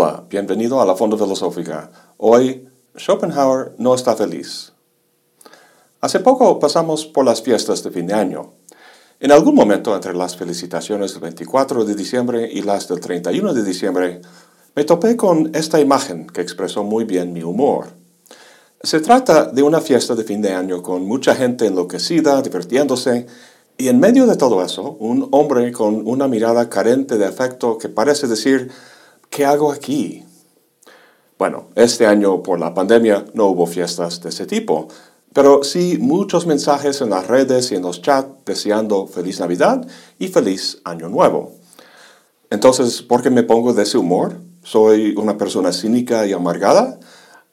Hola, bienvenido a la Fonda Filosófica. Hoy, Schopenhauer no está feliz. Hace poco pasamos por las fiestas de fin de año. En algún momento entre las felicitaciones del 24 de diciembre y las del 31 de diciembre, me topé con esta imagen que expresó muy bien mi humor. Se trata de una fiesta de fin de año con mucha gente enloquecida, divirtiéndose, y en medio de todo eso, un hombre con una mirada carente de afecto que parece decir, ¿qué hago aquí? Bueno, este año por la pandemia no hubo fiestas de ese tipo, pero sí muchos mensajes en las redes y en los chats deseando feliz Navidad y feliz Año Nuevo. Entonces, ¿por qué me pongo de ese humor? ¿Soy una persona cínica y amargada?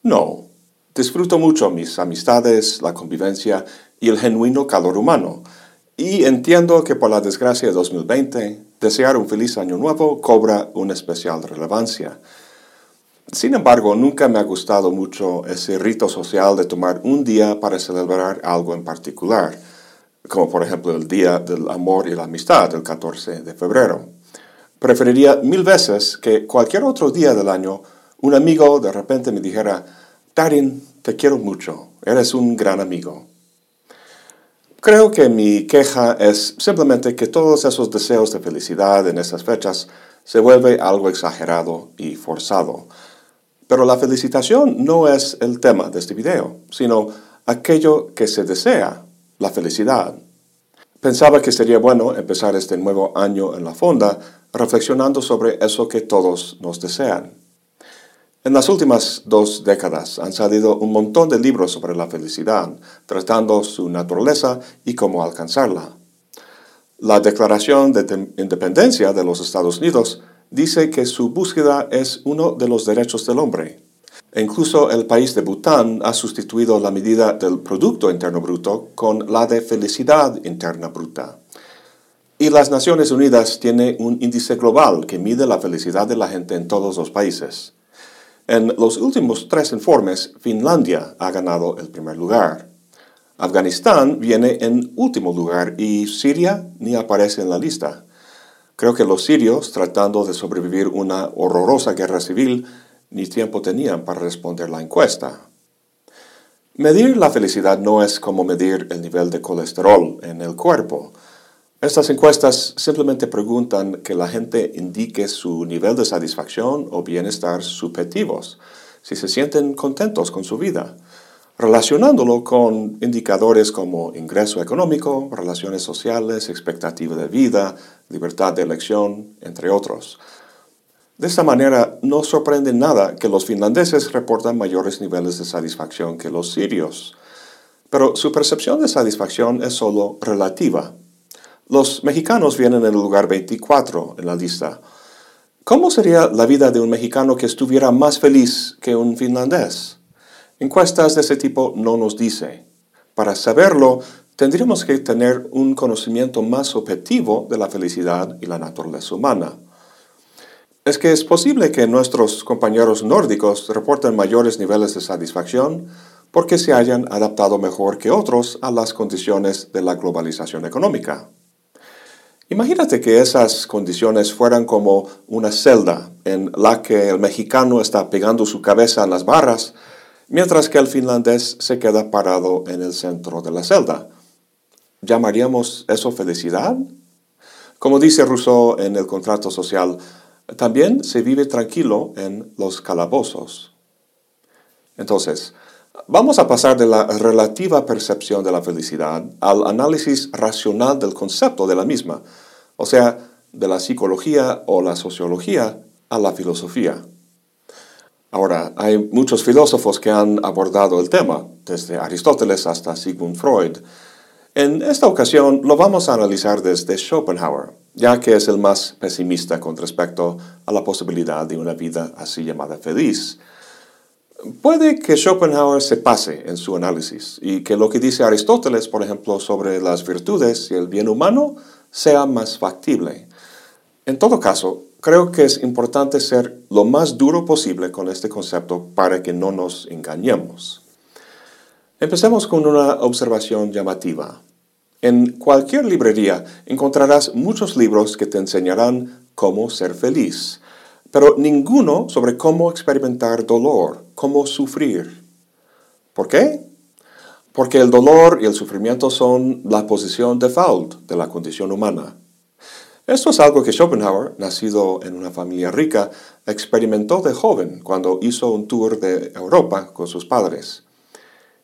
No. Disfruto mucho mis amistades, la convivencia y el genuino calor humano. Y entiendo que por la desgracia de 2020, desear un feliz año nuevo cobra una especial relevancia. Sin embargo, nunca me ha gustado mucho ese rito social de tomar un día para celebrar algo en particular, como por ejemplo el Día del Amor y la Amistad, el 14 de febrero. Preferiría mil veces que cualquier otro día del año un amigo de repente me dijera, Darin, te quiero mucho, eres un gran amigo. Creo que mi queja es simplemente que todos esos deseos de felicidad en esas fechas se vuelve algo exagerado y forzado. Pero la felicitación no es el tema de este video, sino aquello que se desea, la felicidad. Pensaba que sería bueno empezar este nuevo año en la fonda reflexionando sobre eso que todos nos desean. En las últimas dos décadas han salido un montón de libros sobre la felicidad, tratando su naturaleza y cómo alcanzarla. La Declaración de Independencia de los Estados Unidos dice que su búsqueda es uno de los derechos del hombre. Incluso el país de Bután ha sustituido la medida del Producto Interno Bruto con la de felicidad interna bruta. Y las Naciones Unidas tiene un índice global que mide la felicidad de la gente en todos los países. En los últimos tres informes, Finlandia ha ganado el primer lugar. Afganistán viene en último lugar y Siria ni aparece en la lista. Creo que los sirios, tratando de sobrevivir una horrorosa guerra civil, ni tiempo tenían para responder la encuesta. Medir la felicidad no es como medir el nivel de colesterol en el cuerpo. Estas encuestas simplemente preguntan que la gente indique su nivel de satisfacción o bienestar subjetivos, si se sienten contentos con su vida relacionándolo con indicadores como ingreso económico, relaciones sociales, expectativa de vida, libertad de elección, entre otros. De esta manera, no sorprende nada que los finlandeses reportan mayores niveles de satisfacción que los sirios, pero su percepción de satisfacción es solo relativa. Los mexicanos vienen en el lugar 24 en la lista. ¿Cómo sería la vida de un mexicano que estuviera más feliz que un finlandés? Encuestas de ese tipo no nos dice. Para saberlo, tendríamos que tener un conocimiento más objetivo de la felicidad y la naturaleza humana. Es que es posible que nuestros compañeros nórdicos reporten mayores niveles de satisfacción porque se hayan adaptado mejor que otros a las condiciones de la globalización económica. Imagínate que esas condiciones fueran como una celda en la que el mexicano está pegando su cabeza en las barras mientras que el finlandés se queda parado en el centro de la celda. ¿Llamaríamos eso felicidad? Como dice Rousseau en el contrato social, también se vive tranquilo en los calabozos. Entonces, vamos a pasar de la relativa percepción de la felicidad al análisis racional del concepto de la misma, o sea, de la psicología o la sociología a la filosofía. Ahora, hay muchos filósofos que han abordado el tema, desde Aristóteles hasta Sigmund Freud. En esta ocasión lo vamos a analizar desde Schopenhauer, ya que es el más pesimista con respecto a la posibilidad de una vida así llamada feliz. Puede que Schopenhauer se pase en su análisis y que lo que dice Aristóteles, por ejemplo, sobre las virtudes y el bien humano, sea más factible. En todo caso, creo que es importante ser lo más duro posible con este concepto para que no nos engañemos. Empecemos con una observación llamativa. En cualquier librería encontrarás muchos libros que te enseñarán cómo ser feliz, pero ninguno sobre cómo experimentar dolor, cómo sufrir. ¿Por qué? Porque el dolor y el sufrimiento son la posición default de la condición humana. Esto es algo que Schopenhauer, nacido en una familia rica, experimentó de joven cuando hizo un tour de Europa con sus padres.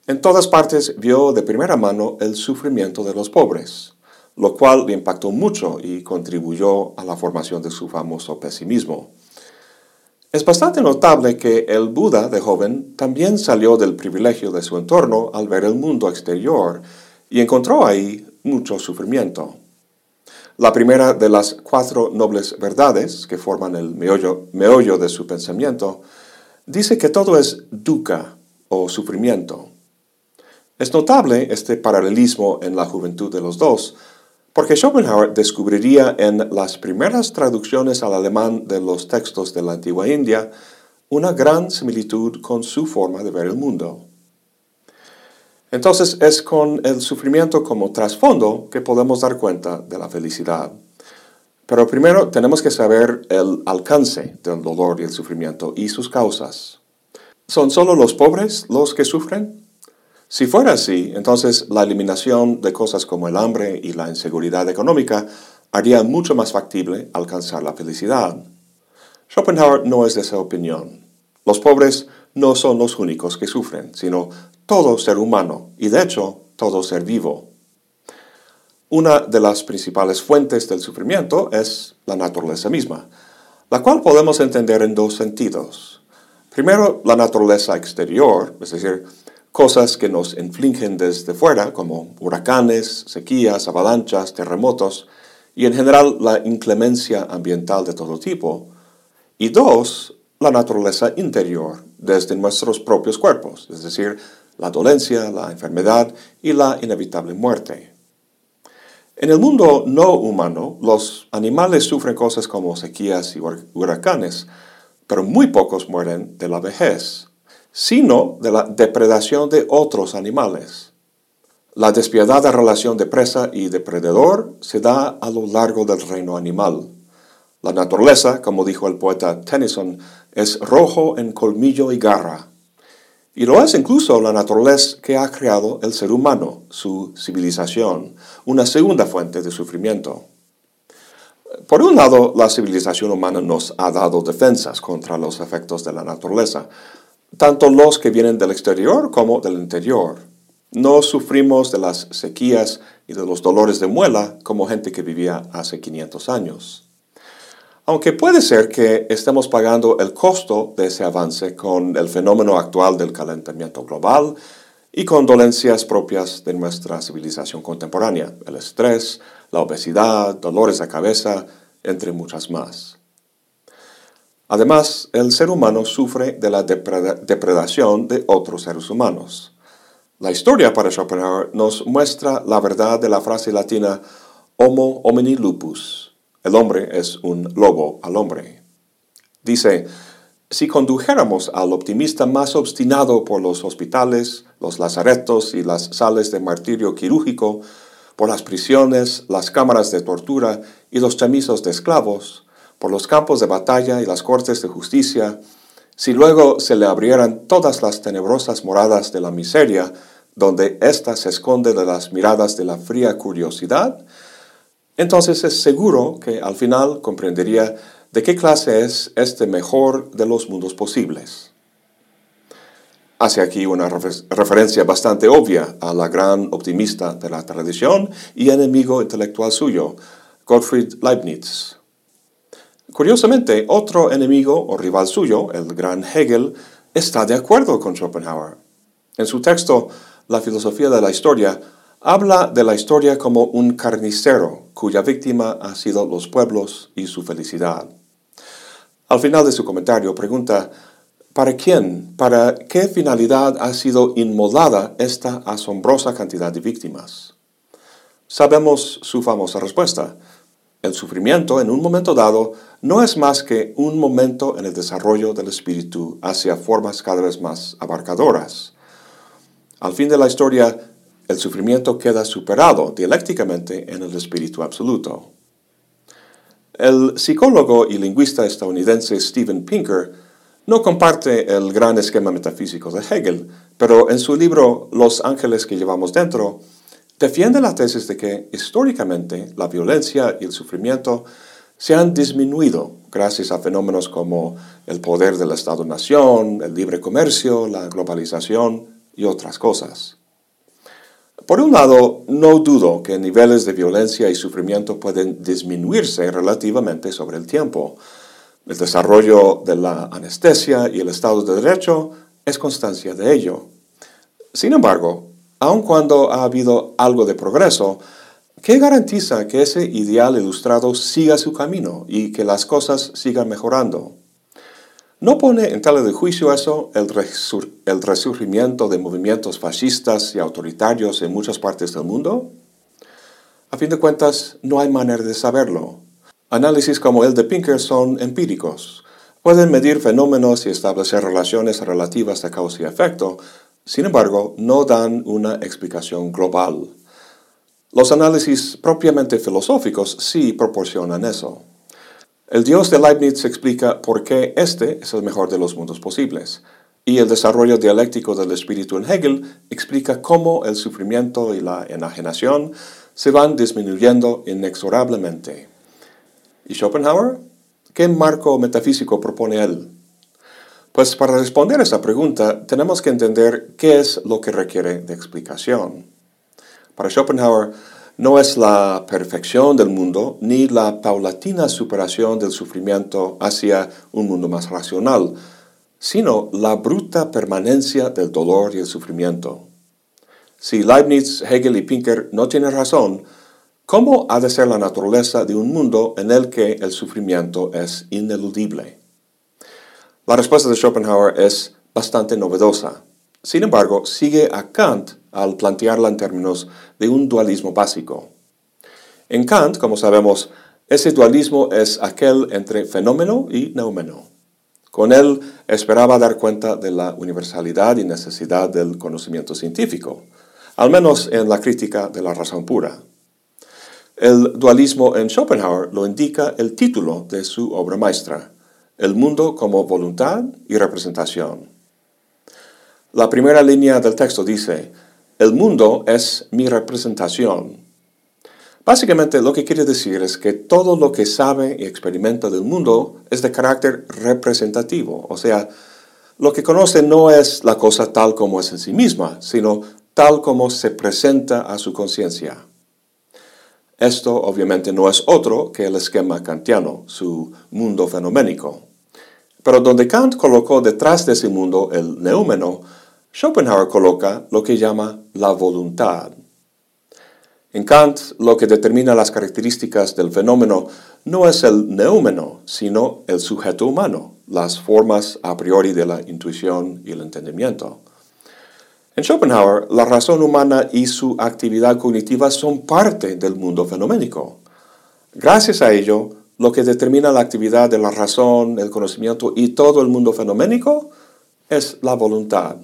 En todas partes vio de primera mano el sufrimiento de los pobres, lo cual le impactó mucho y contribuyó a la formación de su famoso pesimismo. Es bastante notable que el Buda de joven también salió del privilegio de su entorno al ver el mundo exterior y encontró ahí mucho sufrimiento. La primera de las cuatro nobles verdades que forman el meollo, de su pensamiento dice que todo es dukkha o sufrimiento. Es notable este paralelismo en la juventud de los dos, porque Schopenhauer descubriría en las primeras traducciones al alemán de los textos de la antigua India una gran similitud con su forma de ver el mundo. Entonces es con el sufrimiento como trasfondo que podemos dar cuenta de la felicidad. Pero primero tenemos que saber el alcance del dolor y el sufrimiento y sus causas. ¿Son solo los pobres los que sufren? Si fuera así, entonces la eliminación de cosas como el hambre y la inseguridad económica haría mucho más factible alcanzar la felicidad. Schopenhauer no es de esa opinión. Los pobres no son los únicos que sufren, sino todo ser humano y de hecho todo ser vivo. Una de las principales fuentes del sufrimiento es la naturaleza misma, la cual podemos entender en dos sentidos. Primero, la naturaleza exterior, es decir, cosas que nos infligen desde fuera, como huracanes, sequías, avalanchas, terremotos, y en general la inclemencia ambiental de todo tipo. Y dos, la naturaleza interior, desde nuestros propios cuerpos, es decir, la dolencia, la enfermedad y la inevitable muerte. En el mundo no humano, los animales sufren cosas como sequías y huracanes, pero muy pocos mueren de la vejez sino de la depredación de otros animales. La despiadada relación de presa y depredador se da a lo largo del reino animal. La naturaleza, como dijo el poeta Tennyson, es rojo en colmillo y garra. Y lo es incluso la naturaleza que ha creado el ser humano, su civilización, una segunda fuente de sufrimiento. Por un lado, la civilización humana nos ha dado defensas contra los efectos de la naturaleza, tanto los que vienen del exterior como del interior. No sufrimos de las sequías y de los dolores de muela como gente que vivía hace 500 años. Aunque puede ser que estemos pagando el costo de ese avance con el fenómeno actual del calentamiento global y con dolencias propias de nuestra civilización contemporánea, el estrés, la obesidad, dolores de cabeza, entre muchas más. Además, el ser humano sufre de la depredación de otros seres humanos. La historia para Schopenhauer nos muestra la verdad de la frase latina Homo homini lupus. El hombre es un lobo al hombre. Dice, si condujéramos al optimista más obstinado por los hospitales, los lazaretos y las sales de martirio quirúrgico, por las prisiones, las cámaras de tortura y los chamizos de esclavos, por los campos de batalla y las cortes de justicia, si luego se le abrieran todas las tenebrosas moradas de la miseria, donde ésta se esconde de las miradas de la fría curiosidad, entonces es seguro que al final comprendería de qué clase es este mejor de los mundos posibles. Hace aquí una referencia bastante obvia a la gran optimista de la tradición y enemigo intelectual suyo, Gottfried Leibniz. Curiosamente, otro enemigo o rival suyo, el gran Hegel, está de acuerdo con Schopenhauer. En su texto, La filosofía de la historia, habla de la historia como un carnicero cuya víctima ha sido los pueblos y su felicidad. Al final de su comentario pregunta, ¿para quién, para qué finalidad ha sido inmolada esta asombrosa cantidad de víctimas? Sabemos su famosa respuesta. El sufrimiento en un momento dado no es más que un momento en el desarrollo del espíritu hacia formas cada vez más abarcadoras. Al fin de la historia, el sufrimiento queda superado dialécticamente en el espíritu absoluto. El psicólogo y lingüista estadounidense Steven Pinker no comparte el gran esquema metafísico de Hegel, pero en su libro Los ángeles que llevamos dentro, defiende la tesis de que históricamente la violencia y el sufrimiento se han disminuido gracias a fenómenos como el poder del Estado-Nación, el libre comercio, la globalización y otras cosas. Por un lado, no dudo que niveles de violencia y sufrimiento pueden disminuirse relativamente sobre el tiempo. El desarrollo de la anestesia y el Estado de Derecho es constancia de ello. Sin embargo, aun cuando ha habido algo de progreso, ¿qué garantiza que ese ideal ilustrado siga su camino y que las cosas sigan mejorando? ¿No pone en tela de juicio eso el, el resurgimiento de movimientos fascistas y autoritarios en muchas partes del mundo? A fin de cuentas, no hay manera de saberlo. Análisis como el de Pinker son empíricos. Pueden medir fenómenos y establecer relaciones relativas de causa y efecto, sin embargo, no dan una explicación global. Los análisis propiamente filosóficos sí proporcionan eso. El Dios de Leibniz explica por qué este es el mejor de los mundos posibles, y el desarrollo dialéctico del espíritu en Hegel explica cómo el sufrimiento y la enajenación se van disminuyendo inexorablemente. ¿Y Schopenhauer? ¿Qué marco metafísico propone él? Pues para responder a esa pregunta tenemos que entender qué es lo que requiere de explicación. Para Schopenhauer, no es la perfección del mundo ni la paulatina superación del sufrimiento hacia un mundo más racional, sino la bruta permanencia del dolor y el sufrimiento. Si Leibniz, Hegel y Pinker no tienen razón, ¿cómo ha de ser la naturaleza de un mundo en el que el sufrimiento es ineludible? La respuesta de Schopenhauer es bastante novedosa. Sin embargo, sigue a Kant al plantearla en términos de un dualismo básico. En Kant, como sabemos, ese dualismo es aquel entre fenómeno y neumeno. Con él esperaba dar cuenta de la universalidad y necesidad del conocimiento científico, al menos en la crítica de la razón pura. El dualismo en Schopenhauer lo indica el título de su obra maestra, El mundo como voluntad y representación. La primera línea del texto dice, el mundo es mi representación. Básicamente lo que quiere decir es que todo lo que sabe y experimenta del mundo es de carácter representativo, o sea, lo que conoce no es la cosa tal como es en sí misma, sino tal como se presenta a su conciencia. Esto obviamente no es otro que el esquema kantiano, su mundo fenoménico. Pero donde Kant colocó detrás de ese mundo el neúmeno, Schopenhauer coloca lo que llama la voluntad. En Kant, lo que determina las características del fenómeno no es el neúmeno, sino el sujeto humano, las formas a priori de la intuición y el entendimiento. En Schopenhauer, la razón humana y su actividad cognitiva son parte del mundo fenoménico. Gracias a ello, lo que determina la actividad de la razón, el conocimiento y todo el mundo fenoménico es la voluntad.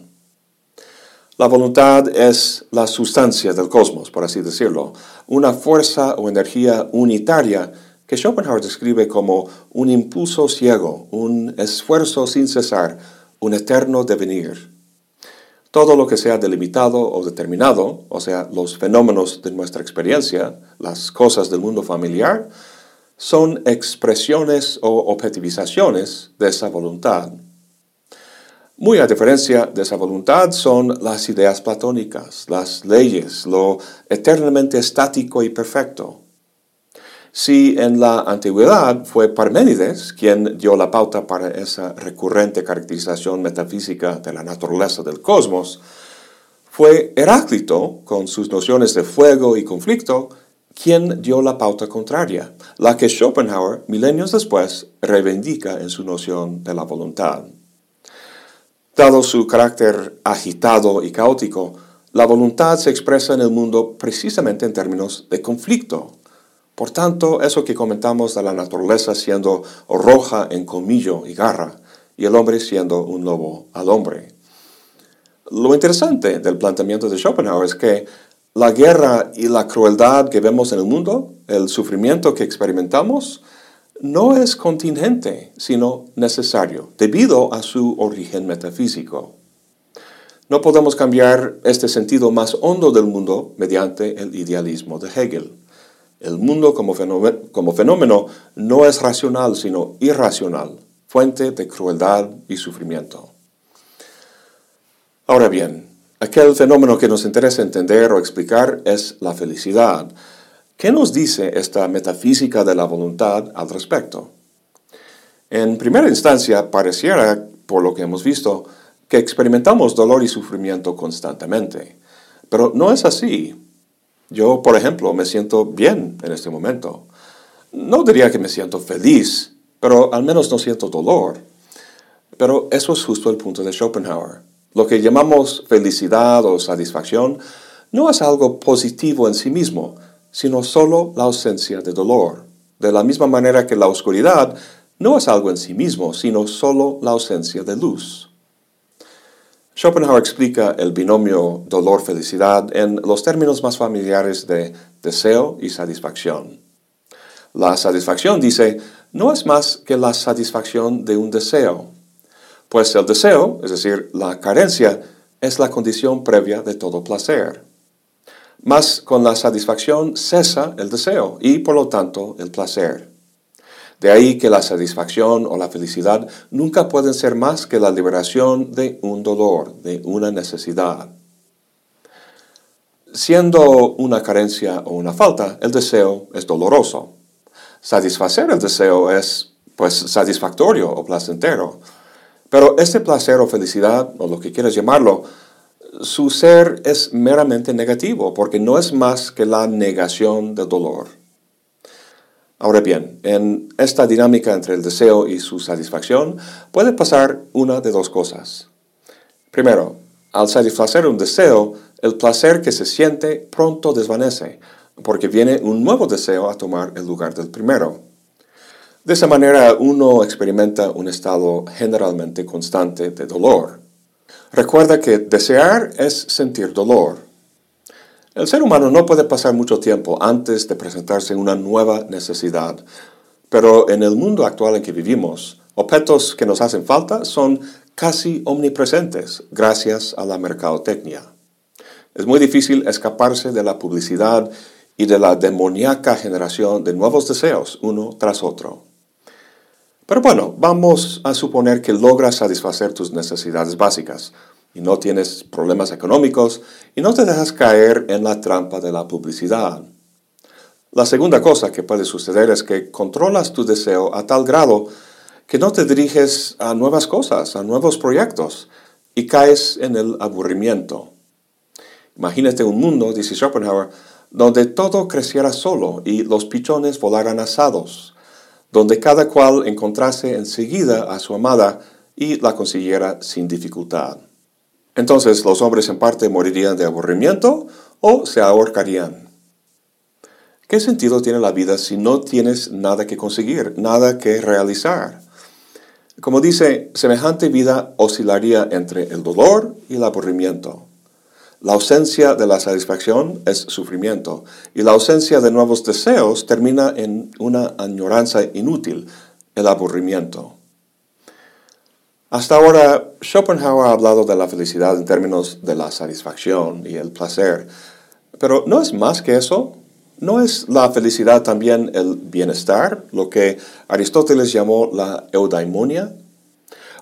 La voluntad es la sustancia del cosmos, por así decirlo, una fuerza o energía unitaria que Schopenhauer describe como un impulso ciego, un esfuerzo sin cesar, un eterno devenir. Todo lo que sea delimitado o determinado, o sea, los fenómenos de nuestra experiencia, las cosas del mundo familiar, son expresiones o objetivizaciones de esa voluntad. Muy a diferencia de esa voluntad son las ideas platónicas, las leyes, lo eternamente estático y perfecto. Si en la antigüedad fue Parménides quien dio la pauta para esa recurrente caracterización metafísica de la naturaleza del cosmos, fue Heráclito, con sus nociones de fuego y conflicto, quien dio la pauta contraria, la que Schopenhauer, milenios después, reivindica en su noción de la voluntad. Dado su carácter agitado y caótico, la voluntad se expresa en el mundo precisamente en términos de conflicto. Por tanto, eso que comentamos de la naturaleza siendo roja en colmillo y garra, y el hombre siendo un lobo al hombre. Lo interesante del planteamiento de Schopenhauer es que la guerra y la crueldad que vemos en el mundo, el sufrimiento que experimentamos, no es contingente, sino necesario, debido a su origen metafísico. No podemos cambiar este sentido más hondo del mundo mediante el idealismo de Hegel. El mundo como fenómeno, no es racional, sino irracional, fuente de crueldad y sufrimiento. Ahora bien, aquel fenómeno que nos interesa entender o explicar es la felicidad. ¿Qué nos dice esta metafísica de la voluntad al respecto? En primera instancia, pareciera, por lo que hemos visto, que experimentamos dolor y sufrimiento constantemente. Pero no es así. Yo, por ejemplo, me siento bien en este momento. No diría que me siento feliz, pero al menos no siento dolor. Pero eso es justo el punto de Schopenhauer. Lo que llamamos felicidad o satisfacción no es algo positivo en sí mismo, sino solo la ausencia de dolor. De la misma manera que la oscuridad no es algo en sí mismo, sino solo la ausencia de luz. Schopenhauer explica el binomio dolor-felicidad en los términos más familiares de deseo y satisfacción. La satisfacción, dice, no es más que la satisfacción de un deseo, pues el deseo, es decir, la carencia, es la condición previa de todo placer. Mas con la satisfacción cesa el deseo y por lo tanto el placer. De ahí que la satisfacción o la felicidad nunca pueden ser más que la liberación de un dolor, de una necesidad. Siendo una carencia o una falta, el deseo es doloroso. Satisfacer el deseo es, pues, satisfactorio o placentero. Pero este placer o felicidad, o lo que quieras llamarlo, su ser es meramente negativo, porque no es más que la negación del dolor. Ahora bien, en esta dinámica entre el deseo y su satisfacción puede pasar una de dos cosas. Primero, al satisfacer un deseo, el placer que se siente pronto desvanece, porque viene un nuevo deseo a tomar el lugar del primero. De esa manera uno experimenta un estado generalmente constante de dolor. Recuerda que desear es sentir dolor. El ser humano no puede pasar mucho tiempo antes de presentarse una nueva necesidad, pero en el mundo actual en que vivimos, objetos que nos hacen falta son casi omnipresentes gracias a la mercadotecnia. Es muy difícil escaparse de la publicidad y de la demoníaca generación de nuevos deseos uno tras otro. Pero bueno, vamos a suponer que logras satisfacer tus necesidades básicas, y no tienes problemas económicos y no te dejas caer en la trampa de la publicidad. La segunda cosa que puede suceder es que controlas tu deseo a tal grado que no te diriges a nuevas cosas, a nuevos proyectos y caes en el aburrimiento. Imagínate un mundo, dice Schopenhauer, donde todo creciera solo y los pichones volaran asados, donde cada cual encontrase enseguida a su amada y la consiguiera sin dificultad. Entonces los hombres en parte morirían de aburrimiento o se ahorcarían. ¿Qué sentido tiene la vida si no tienes nada que conseguir, nada que realizar? Como dice, semejante vida oscilaría entre el dolor y el aburrimiento. La ausencia de la satisfacción es sufrimiento y la ausencia de nuevos deseos termina en una añoranza inútil, el aburrimiento. Hasta ahora, Schopenhauer ha hablado de la felicidad en términos de la satisfacción y el placer, pero ¿no es más que eso? ¿No es la felicidad también el bienestar, lo que Aristóteles llamó la eudaimonia?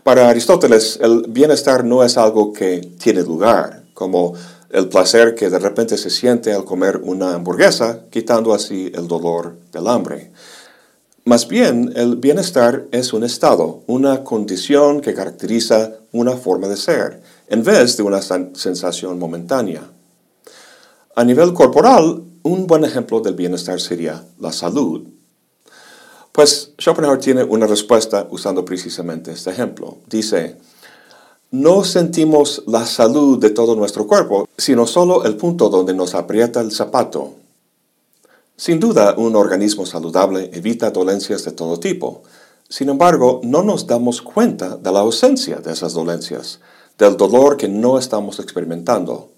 Para Aristóteles, el bienestar no es algo que tiene lugar, como el placer que de repente se siente al comer una hamburguesa, quitando así el dolor del hambre. Más bien, el bienestar es un estado, una condición que caracteriza una forma de ser, en vez de una sensación momentánea. A nivel corporal, un buen ejemplo del bienestar sería la salud. Pues Schopenhauer tiene una respuesta usando precisamente este ejemplo. Dice, no sentimos la salud de todo nuestro cuerpo, sino solo el punto donde nos aprieta el zapato. Sin duda, un organismo saludable evita dolencias de todo tipo. Sin embargo, no nos damos cuenta de la ausencia de esas dolencias, del dolor que no estamos experimentando.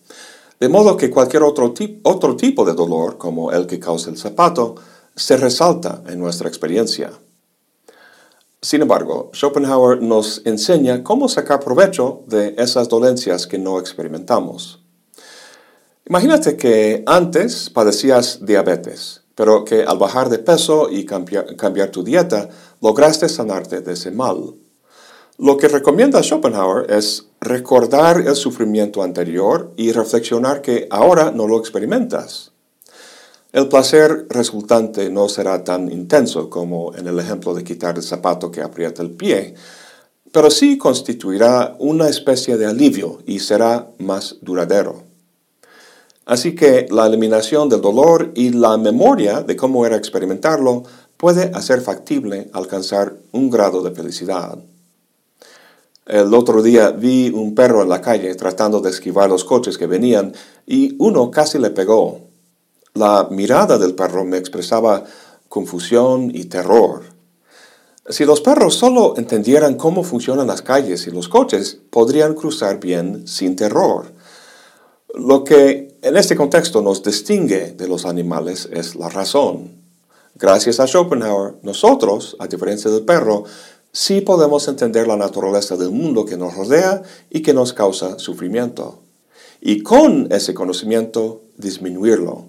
De modo que cualquier otro, tipo de dolor, como el que causa el zapato, se resalta en nuestra experiencia. Sin embargo, Schopenhauer nos enseña cómo sacar provecho de esas dolencias que no experimentamos. Imagínate que antes padecías diabetes, pero que al bajar de peso y cambiar, tu dieta, lograste sanarte de ese mal. Lo que recomienda Schopenhauer es recordar el sufrimiento anterior y reflexionar que ahora no lo experimentas. El placer resultante no será tan intenso como en el ejemplo de quitar el zapato que aprieta el pie, pero sí constituirá una especie de alivio y será más duradero. Así que la eliminación del dolor y la memoria de cómo era experimentarlo puede hacer factible alcanzar un grado de felicidad. El otro día vi un perro en la calle tratando de esquivar los coches que venían y uno casi le pegó. La mirada del perro me expresaba confusión y terror. Si los perros solo entendieran cómo funcionan las calles y los coches, podrían cruzar bien sin terror. Lo que en este contexto nos distingue de los animales es la razón. Gracias a Schopenhauer, nosotros, a diferencia del perro, sí podemos entender la naturaleza del mundo que nos rodea y que nos causa sufrimiento. Y con ese conocimiento disminuirlo.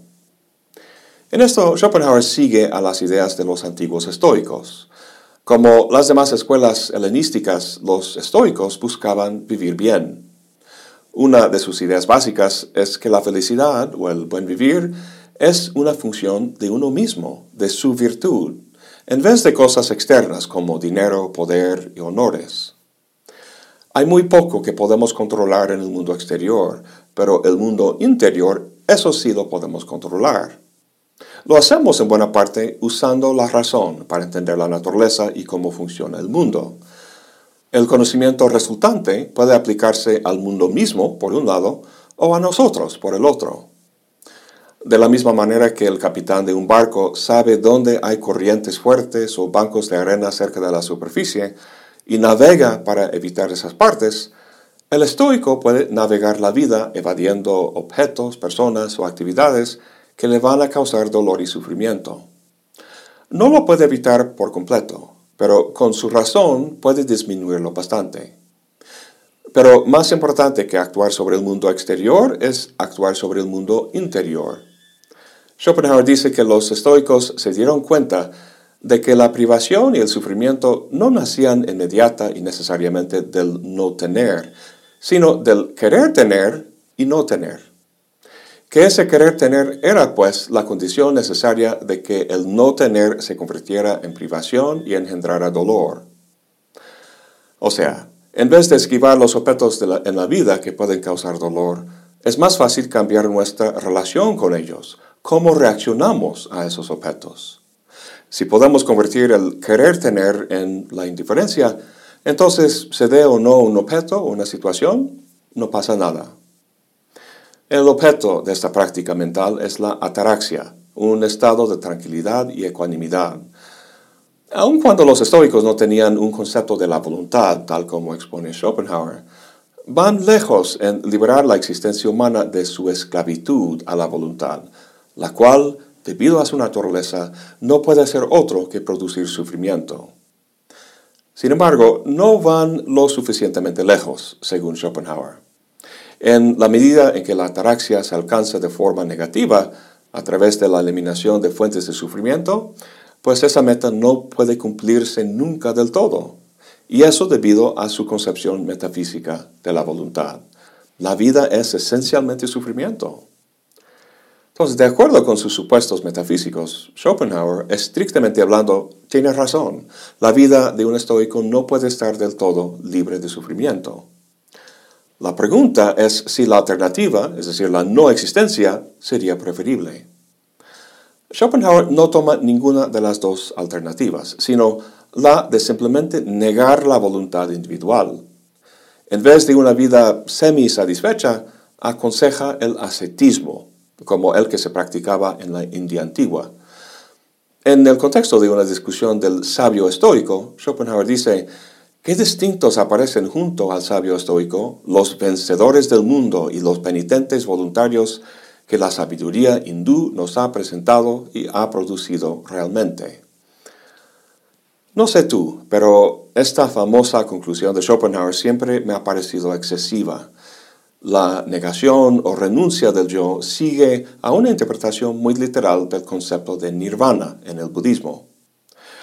En esto, Schopenhauer sigue a las ideas de los antiguos estoicos. Como las demás escuelas helenísticas, los estoicos buscaban vivir bien. Una de sus ideas básicas es que la felicidad o el buen vivir es una función de uno mismo, de su virtud, en vez de cosas externas como dinero, poder y honores. Hay muy poco que podemos controlar en el mundo exterior, pero el mundo interior, eso sí lo podemos controlar. Lo hacemos en buena parte usando la razón para entender la naturaleza y cómo funciona el mundo. El conocimiento resultante puede aplicarse al mundo mismo, por un lado, o a nosotros, por el otro. De la misma manera que el capitán de un barco sabe dónde hay corrientes fuertes o bancos de arena cerca de la superficie y navega para evitar esas partes, el estoico puede navegar la vida evadiendo objetos, personas o actividades que le van a causar dolor y sufrimiento. No lo puede evitar por completo, pero con su razón puede disminuirlo bastante. Pero más importante que actuar sobre el mundo exterior es actuar sobre el mundo interior. Schopenhauer dice que los estoicos se dieron cuenta de que la privación y el sufrimiento no nacían inmediata y necesariamente del no tener, sino del querer tener y no tener que ese querer tener era pues la condición necesaria de que el no tener se convirtiera en privación y engendrara dolor. O sea, en vez de esquivar los objetos en la vida que pueden causar dolor, es más fácil cambiar nuestra relación con ellos, cómo reaccionamos a esos objetos. Si podemos convertir el querer tener en la indiferencia, entonces se dé o no un objeto o una situación, no pasa nada. El objeto de esta práctica mental es la ataraxia, un estado de tranquilidad y ecuanimidad. Aun cuando los estoicos no tenían un concepto de la voluntad, tal como expone Schopenhauer, van lejos en liberar la existencia humana de su esclavitud a la voluntad, la cual, debido a su naturaleza, no puede ser otro que producir sufrimiento. Sin embargo, no van lo suficientemente lejos, según Schopenhauer. En la medida en que la ataraxia se alcanza de forma negativa a través de la eliminación de fuentes de sufrimiento, pues esa meta no puede cumplirse nunca del todo. Y eso debido a su concepción metafísica de la voluntad. La vida es esencialmente sufrimiento. Entonces, de acuerdo con sus supuestos metafísicos, Schopenhauer, estrictamente hablando, tiene razón. La vida de un estoico no puede estar del todo libre de sufrimiento. La pregunta es si la alternativa, es decir, la no existencia, sería preferible. Schopenhauer no toma ninguna de las dos alternativas, sino la de simplemente negar la voluntad individual. En vez de una vida semi-satisfecha, aconseja el ascetismo, como el que se practicaba en la India antigua. En el contexto de una discusión del sabio estoico, Schopenhauer dice, Qué distintos aparecen junto al sabio estoico los vencedores del mundo y los penitentes voluntarios que la sabiduría hindú nos ha presentado y ha producido realmente. No sé tú, pero esta famosa conclusión de Schopenhauer siempre me ha parecido excesiva. La negación o renuncia del yo sigue a una interpretación muy literal del concepto de nirvana en el budismo.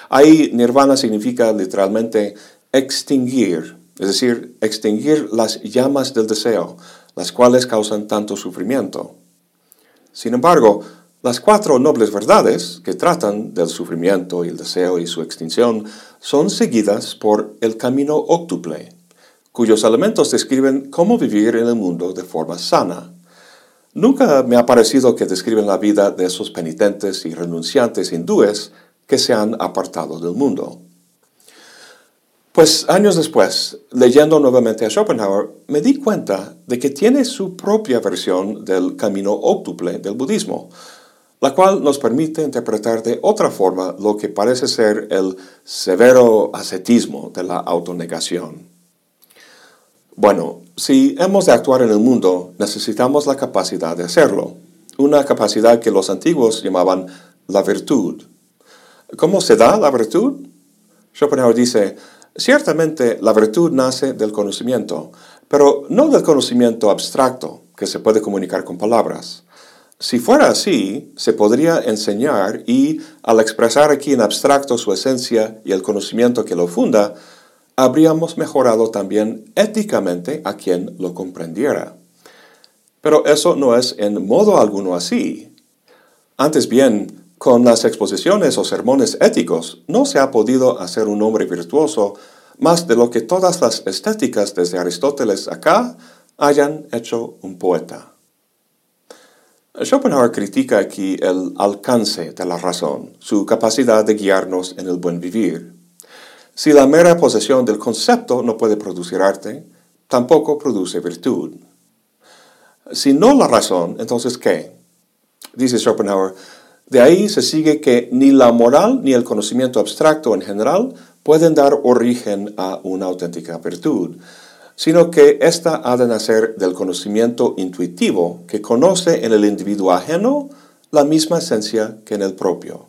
Ahí nirvana significa literalmente extinguir, es decir, extinguir las llamas del deseo, las cuales causan tanto sufrimiento. Sin embargo, las cuatro nobles verdades que tratan del sufrimiento y el deseo y su extinción son seguidas por el camino óctuple, cuyos elementos describen cómo vivir en el mundo de forma sana. Nunca me ha parecido que describen la vida de esos penitentes y renunciantes hindúes que se han apartado del mundo. Pues años después, leyendo nuevamente a Schopenhauer, me di cuenta de que tiene su propia versión del camino óctuple del budismo, la cual nos permite interpretar de otra forma lo que parece ser el severo ascetismo de la autonegación. Bueno, si hemos de actuar en el mundo, necesitamos la capacidad de hacerlo, una capacidad que los antiguos llamaban la virtud. ¿Cómo se da la virtud? Schopenhauer dice, ciertamente la virtud nace del conocimiento, pero no del conocimiento abstracto que se puede comunicar con palabras. Si fuera así, se podría enseñar y, al expresar aquí en abstracto su esencia y el conocimiento que lo funda, habríamos mejorado también éticamente a quien lo comprendiera. Pero eso no es en modo alguno así. Antes bien, con las exposiciones o sermones éticos no se ha podido hacer un hombre virtuoso más de lo que todas las estéticas desde Aristóteles acá hayan hecho un poeta. Schopenhauer critica aquí el alcance de la razón, su capacidad de guiarnos en el buen vivir. Si la mera posesión del concepto no puede producir arte, tampoco produce virtud. Si no la razón, entonces ¿qué? Dice Schopenhauer, de ahí se sigue que ni la moral ni el conocimiento abstracto en general pueden dar origen a una auténtica virtud sino que ésta ha de nacer del conocimiento intuitivo que conoce en el individuo ajeno la misma esencia que en el propio.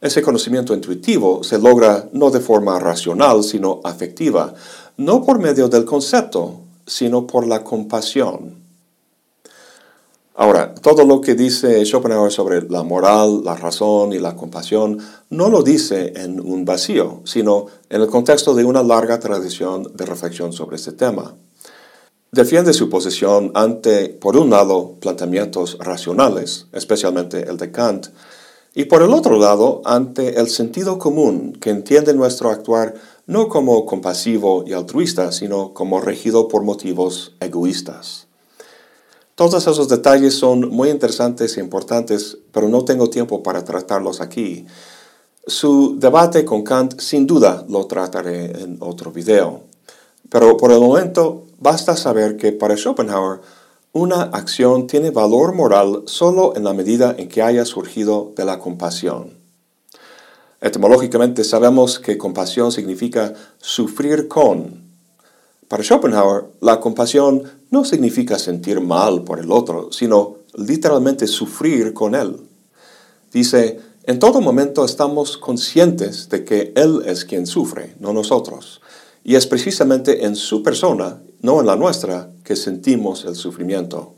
Ese conocimiento intuitivo se logra no de forma racional, sino afectiva, no por medio del concepto, sino por la compasión. Ahora, todo lo que dice Schopenhauer sobre la moral, la razón y la compasión no lo dice en un vacío, sino en el contexto de una larga tradición de reflexión sobre este tema. Defiende su posición ante, por un lado, planteamientos racionales, especialmente el de Kant, y por el otro lado, ante el sentido común que entiende nuestro actuar no como compasivo y altruista, sino como regido por motivos egoístas. Todos esos detalles son muy interesantes e importantes, pero no tengo tiempo para tratarlos aquí. Su debate con Kant sin duda lo trataré en otro video. Pero por el momento basta saber que para Schopenhauer una acción tiene valor moral solo en la medida en que haya surgido de la compasión. Etimológicamente sabemos que compasión significa sufrir con, para Schopenhauer, la compasión no significa sentir mal por el otro, sino literalmente sufrir con él. Dice, en todo momento estamos conscientes de que Él es quien sufre, no nosotros. Y es precisamente en su persona, no en la nuestra, que sentimos el sufrimiento.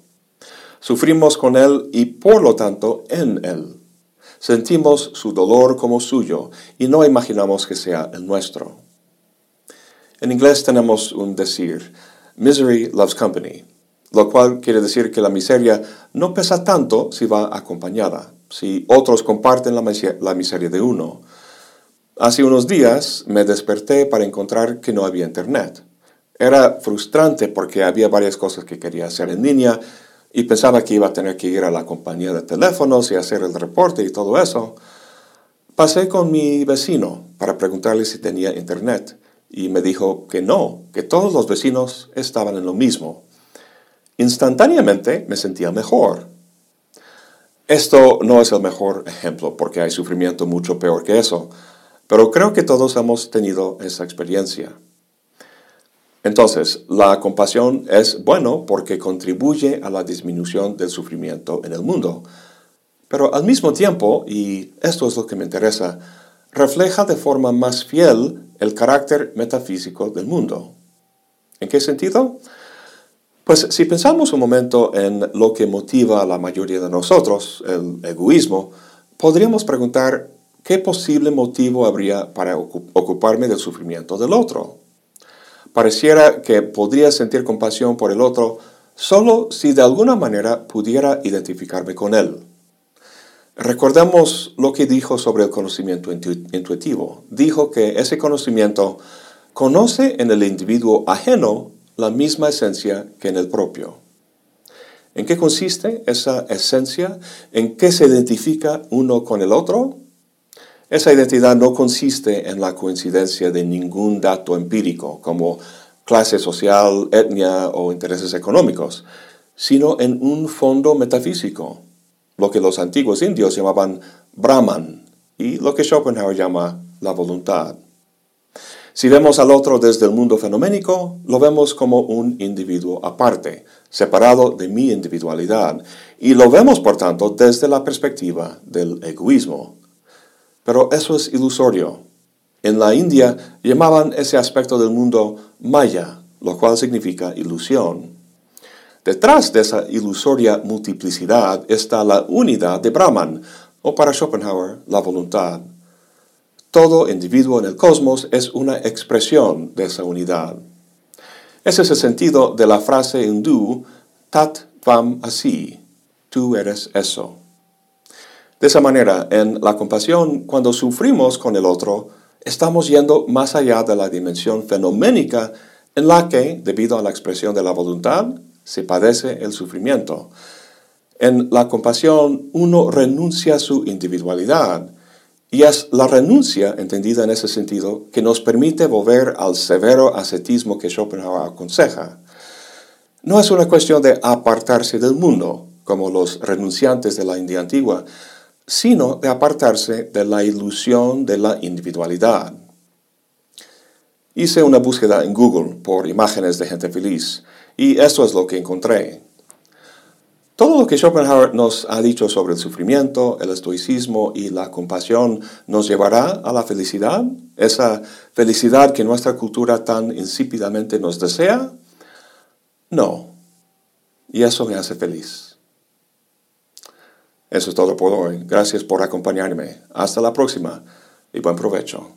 Sufrimos con Él y por lo tanto en Él. Sentimos su dolor como suyo y no imaginamos que sea el nuestro. En inglés tenemos un decir, misery loves company, lo cual quiere decir que la miseria no pesa tanto si va acompañada, si otros comparten la, miseria de uno. Hace unos días me desperté para encontrar que no había internet. Era frustrante porque había varias cosas que quería hacer en línea y pensaba que iba a tener que ir a la compañía de teléfonos y hacer el reporte y todo eso. Pasé con mi vecino para preguntarle si tenía internet y me dijo que no, que todos los vecinos estaban en lo mismo. Instantáneamente me sentía mejor. Esto no es el mejor ejemplo porque hay sufrimiento mucho peor que eso, pero creo que todos hemos tenido esa experiencia. Entonces, la compasión es bueno porque contribuye a la disminución del sufrimiento en el mundo. Pero al mismo tiempo, y esto es lo que me interesa, refleja de forma más fiel el carácter metafísico del mundo. ¿En qué sentido? Pues si pensamos un momento en lo que motiva a la mayoría de nosotros, el egoísmo, podríamos preguntar qué posible motivo habría para ocuparme del sufrimiento del otro. Pareciera que podría sentir compasión por el otro solo si de alguna manera pudiera identificarme con él. Recordemos lo que dijo sobre el conocimiento intuitivo. Dijo que ese conocimiento conoce en el individuo ajeno la misma esencia que en el propio. ¿En qué consiste esa esencia? ¿En qué se identifica uno con el otro? Esa identidad no consiste en la coincidencia de ningún dato empírico, como clase social, etnia o intereses económicos, sino en un fondo metafísico, lo que los antiguos indios llamaban Brahman y lo que Schopenhauer llama la voluntad. Si vemos al otro desde el mundo fenoménico, lo vemos como un individuo aparte, separado de mi individualidad, y lo vemos, por tanto, desde la perspectiva del egoísmo. Pero eso es ilusorio. En la India llamaban ese aspecto del mundo maya, lo cual significa ilusión. Detrás de esa ilusoria multiplicidad está la unidad de Brahman, o para Schopenhauer, la voluntad. Todo individuo en el cosmos es una expresión de esa unidad. Ese es el sentido de la frase hindú Tat Vam Asi, tú eres eso. De esa manera, en la compasión, cuando sufrimos con el otro, estamos yendo más allá de la dimensión fenoménica en la que, debido a la expresión de la voluntad, se padece el sufrimiento. En la compasión uno renuncia a su individualidad y es la renuncia, entendida en ese sentido, que nos permite volver al severo ascetismo que Schopenhauer aconseja. No es una cuestión de apartarse del mundo, como los renunciantes de la India antigua, sino de apartarse de la ilusión de la individualidad. Hice una búsqueda en Google por imágenes de gente feliz y esto es lo que encontré. Todo lo que Schopenhauer nos ha dicho sobre el sufrimiento, el estoicismo y la compasión nos llevará a la felicidad, esa felicidad que nuestra cultura tan insípidamente nos desea. No, y eso me hace feliz. Eso es todo por hoy. Gracias por acompañarme. Hasta la próxima y buen provecho.